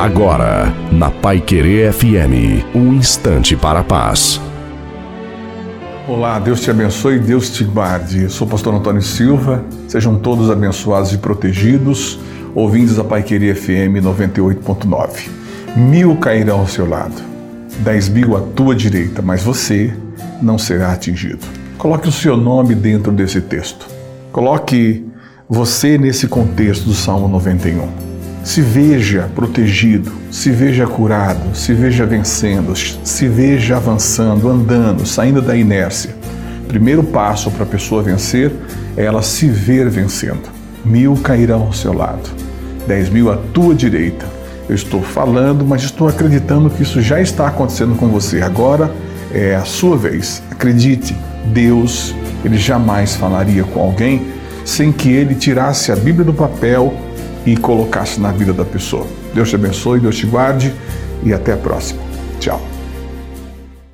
Agora, na Pai Querer FM, um instante para a paz. Olá, Deus te abençoe Deus te guarde. Eu sou o pastor Antônio Silva. Sejam todos abençoados e protegidos, ouvintes da Pai Querer FM 98.9. Mil cairão ao seu lado, dez mil à tua direita, mas você não será atingido. Coloque o seu nome dentro desse texto. Coloque você nesse contexto do Salmo 91 se veja protegido, se veja curado, se veja vencendo, se veja avançando, andando, saindo da inércia. Primeiro passo para a pessoa vencer é ela se ver vencendo. Mil cairão ao seu lado, dez mil à tua direita. Eu estou falando, mas estou acreditando que isso já está acontecendo com você. Agora é a sua vez. Acredite, Deus, ele jamais falaria com alguém sem que ele tirasse a Bíblia do papel e colocasse na vida da pessoa. Deus te abençoe, Deus te guarde e até a próxima. Tchau.